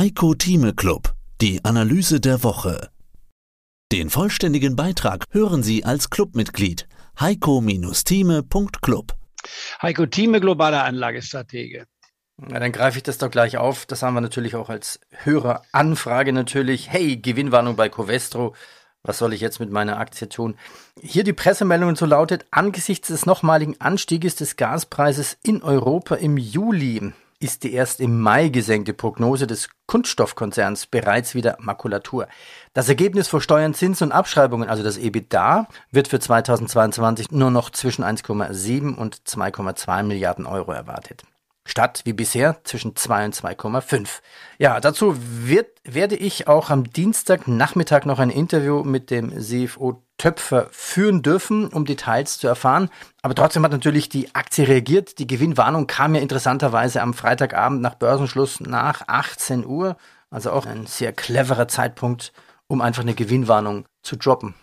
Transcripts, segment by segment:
Heiko Thieme Club, die Analyse der Woche. Den vollständigen Beitrag hören Sie als Clubmitglied heiko-thieme.club. Heiko Thieme, globaler Anlagestratege. Ja, dann greife ich das doch gleich auf. Das haben wir natürlich auch als Höreranfrage natürlich. Hey, Gewinnwarnung bei Covestro. Was soll ich jetzt mit meiner Aktie tun? Hier die Pressemeldung so lautet, angesichts des nochmaligen Anstieges des Gaspreises in Europa im Juli ist die erst im Mai gesenkte Prognose des Kunststoffkonzerns bereits wieder Makulatur. Das Ergebnis vor Steuern, Zins und Abschreibungen, also das EBITDA, wird für 2022 nur noch zwischen 1,7 und 2,2 Milliarden Euro erwartet statt wie bisher zwischen 2 und 2,5. Ja, dazu wird, werde ich auch am Dienstagnachmittag noch ein Interview mit dem CFO Töpfer führen dürfen, um Details zu erfahren. Aber trotzdem hat natürlich die Aktie reagiert. Die Gewinnwarnung kam ja interessanterweise am Freitagabend nach Börsenschluss nach 18 Uhr. Also auch ein sehr cleverer Zeitpunkt, um einfach eine Gewinnwarnung zu droppen.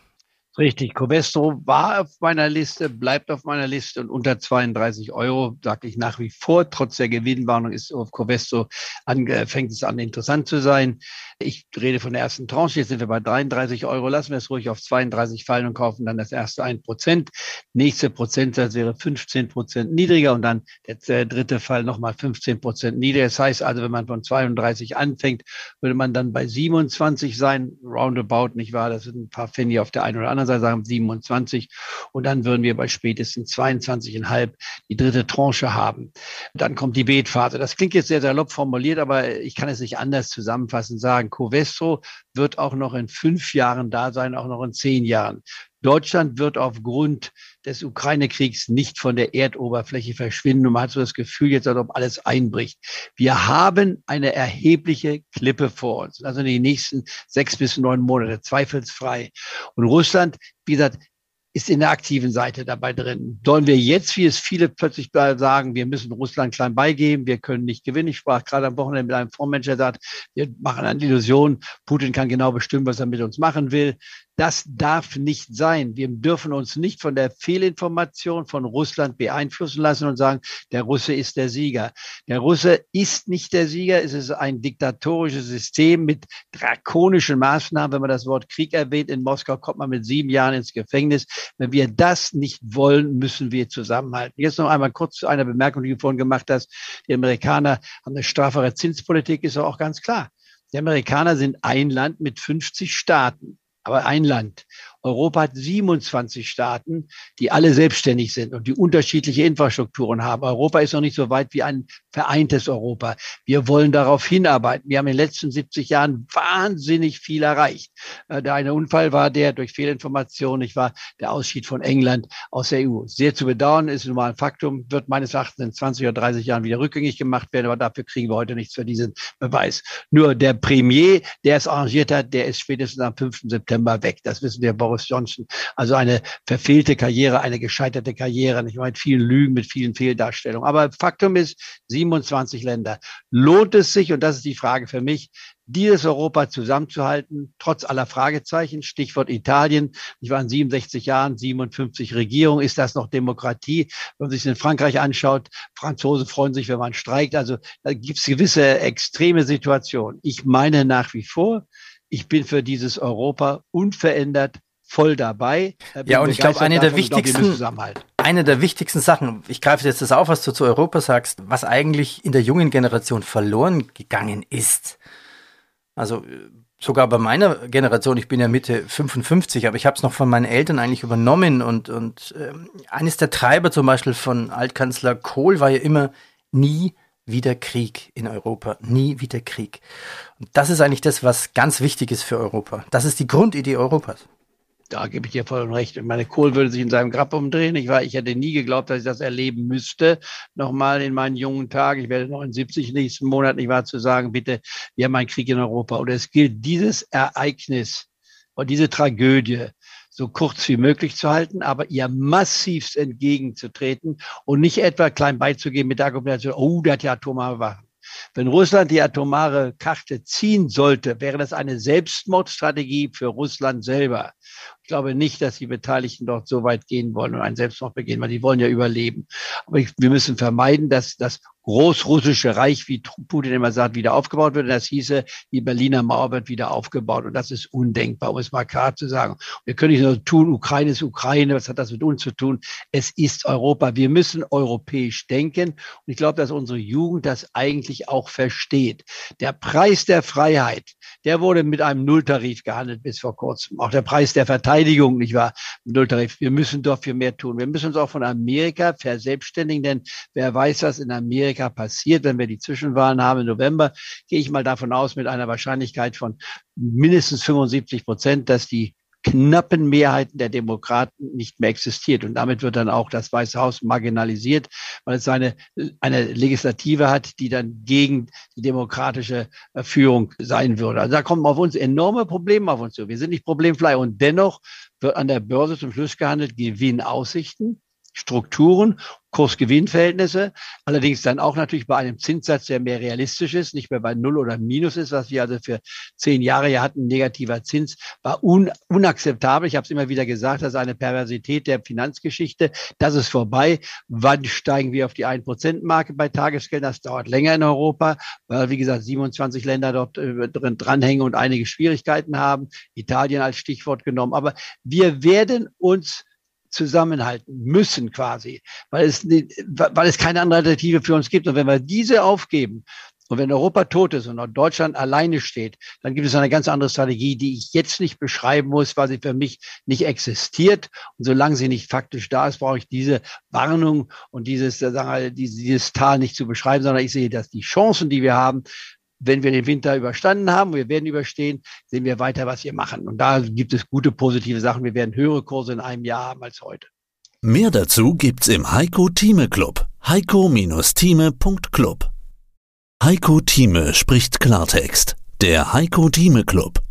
Richtig, Covestro war auf meiner Liste, bleibt auf meiner Liste und unter 32 Euro, sage ich nach wie vor, trotz der Gewinnwarnung ist auf Covestro fängt es an interessant zu sein. Ich rede von der ersten Tranche, jetzt sind wir bei 33 Euro, lassen wir es ruhig auf 32 fallen und kaufen dann das erste 1 Prozent. Nächste Prozentsatz wäre 15 Prozent niedriger und dann der dritte Fall nochmal 15 Prozent niedriger. Das heißt also, wenn man von 32 anfängt, würde man dann bei 27 sein, roundabout, nicht wahr? Das sind ein paar Pfennig auf der einen oder anderen Seite, sagen 27 und dann würden wir bei spätestens 22,5 die dritte Tranche haben. Dann kommt die Betphase. Das klingt jetzt sehr salopp formuliert, aber ich kann es nicht anders zusammenfassen sagen, Covestro wird auch noch in fünf Jahren da sein, auch noch in zehn Jahren. Deutschland wird aufgrund des Ukraine-Kriegs nicht von der Erdoberfläche verschwinden. Und man hat so das Gefühl jetzt, als ob alles einbricht. Wir haben eine erhebliche Klippe vor uns. Also in den nächsten sechs bis neun Monate, zweifelsfrei. Und Russland, wie gesagt, ist in der aktiven Seite dabei drin. Sollen wir jetzt, wie es viele plötzlich sagen, wir müssen Russland klein beigeben, wir können nicht gewinnen. Ich sprach gerade am Wochenende mit einem Fondsmanager, der sagt, wir machen eine Illusion, Putin kann genau bestimmen, was er mit uns machen will. Das darf nicht sein. Wir dürfen uns nicht von der Fehlinformation von Russland beeinflussen lassen und sagen, der Russe ist der Sieger. Der Russe ist nicht der Sieger. Es ist ein diktatorisches System mit drakonischen Maßnahmen. Wenn man das Wort Krieg erwähnt, in Moskau kommt man mit sieben Jahren ins Gefängnis. Wenn wir das nicht wollen, müssen wir zusammenhalten. Jetzt noch einmal kurz zu einer Bemerkung, die du vorhin gemacht hast. Die Amerikaner haben eine straffere Zinspolitik, ist auch ganz klar. Die Amerikaner sind ein Land mit 50 Staaten aber ein Land. Europa hat 27 Staaten, die alle selbstständig sind und die unterschiedliche Infrastrukturen haben. Europa ist noch nicht so weit wie ein vereintes Europa. Wir wollen darauf hinarbeiten. Wir haben in den letzten 70 Jahren wahnsinnig viel erreicht. Äh, der eine Unfall war der durch Fehlinformation, ich war der Ausschied von England aus der EU. Sehr zu bedauern, ist nun mal ein Faktum, wird meines Erachtens in 20 oder 30 Jahren wieder rückgängig gemacht werden, aber dafür kriegen wir heute nichts für diesen Beweis. Nur der Premier, der es arrangiert hat, der ist spätestens am 5. September weg. Das wissen wir, Boris Boris Johnson. Also eine verfehlte Karriere, eine gescheiterte Karriere, nicht mit vielen Lügen, mit vielen Fehldarstellungen. Aber Faktum ist, 27 Länder. Lohnt es sich, und das ist die Frage für mich, dieses Europa zusammenzuhalten, trotz aller Fragezeichen. Stichwort Italien. Ich war in 67 Jahren, 57 Regierung. Ist das noch Demokratie? Wenn man sich in Frankreich anschaut, Franzosen freuen sich, wenn man streikt. Also da gibt es gewisse extreme Situationen. Ich meine nach wie vor, ich bin für dieses Europa unverändert voll dabei. Ja, und ich glaube, eine der wichtigsten, eine der wichtigsten Sachen, ich greife jetzt das auf, was du zu Europa sagst, was eigentlich in der jungen Generation verloren gegangen ist. Also sogar bei meiner Generation, ich bin ja Mitte 55, aber ich habe es noch von meinen Eltern eigentlich übernommen und, und äh, eines der Treiber zum Beispiel von Altkanzler Kohl war ja immer nie wieder Krieg in Europa, nie wieder Krieg. Und das ist eigentlich das, was ganz wichtig ist für Europa. Das ist die Grundidee Europas da gebe ich dir voll recht. Meine Kohl würde sich in seinem Grab umdrehen. Ich war, ich hätte nie geglaubt, dass ich das erleben müsste. Nochmal in meinen jungen Tagen. Ich werde 79 nächsten Monat nicht wahr zu sagen, bitte, wir haben einen Krieg in Europa. Und es gilt, dieses Ereignis und diese Tragödie so kurz wie möglich zu halten, aber ihr massivst entgegenzutreten und nicht etwa klein beizugeben mit der Argumentation, oh, der hat ja atomare Waffen. Wenn Russland die atomare Karte ziehen sollte, wäre das eine Selbstmordstrategie für Russland selber. Ich glaube nicht, dass die Beteiligten dort so weit gehen wollen und einen Selbstmord begehen, weil die wollen ja überleben. Aber wir müssen vermeiden, dass das großrussische Reich, wie Putin immer sagt, wieder aufgebaut wird. Und das hieße, die Berliner Mauer wird wieder aufgebaut. Und das ist undenkbar, um es mal klar zu sagen. Wir können nicht nur tun, Ukraine ist Ukraine, was hat das mit uns zu tun? Es ist Europa. Wir müssen europäisch denken. Und ich glaube, dass unsere Jugend das eigentlich auch versteht. Der Preis der Freiheit, der wurde mit einem Nulltarif gehandelt bis vor kurzem. Auch der Preis der Verteidigung, nicht wahr? Nulltarif. Wir müssen dafür mehr tun. Wir müssen uns auch von Amerika verselbstständigen, denn wer weiß, was in Amerika passiert, wenn wir die Zwischenwahlen haben im November, gehe ich mal davon aus, mit einer Wahrscheinlichkeit von mindestens 75 Prozent, dass die knappen Mehrheiten der Demokraten nicht mehr existiert. Und damit wird dann auch das Weiße Haus marginalisiert, weil es eine, eine Legislative hat, die dann gegen die demokratische Führung sein würde. Also da kommen auf uns enorme Probleme auf uns zu. Wir sind nicht problemfrei und dennoch wird an der Börse zum Schluss gehandelt, Gewinnaussichten Strukturen, Kurs-Gewinn-Verhältnisse, allerdings dann auch natürlich bei einem Zinssatz, der mehr realistisch ist, nicht mehr bei Null oder Minus ist, was wir also für zehn Jahre ja hatten, negativer Zins, war un unakzeptabel. Ich habe es immer wieder gesagt, das ist eine Perversität der Finanzgeschichte. Das ist vorbei. Wann steigen wir auf die 1%-Marke bei Tagesgeldern? Das dauert länger in Europa, weil, wie gesagt, 27 Länder dort äh, drin dranhängen und einige Schwierigkeiten haben. Italien als Stichwort genommen. Aber wir werden uns zusammenhalten müssen quasi, weil es, weil es keine andere Alternative für uns gibt. Und wenn wir diese aufgeben und wenn Europa tot ist und Deutschland alleine steht, dann gibt es eine ganz andere Strategie, die ich jetzt nicht beschreiben muss, weil sie für mich nicht existiert. Und solange sie nicht faktisch da ist, brauche ich diese Warnung und dieses, sagen wir, dieses Tal nicht zu beschreiben, sondern ich sehe, dass die Chancen, die wir haben, wenn wir den Winter überstanden haben, wir werden überstehen, sehen wir weiter, was wir machen. Und da gibt es gute positive Sachen. Wir werden höhere Kurse in einem Jahr haben als heute. Mehr dazu gibt's im Heiko Thieme Club. Heiko-Thieme.club. Heiko Thieme spricht Klartext. Der Heiko Thieme Club.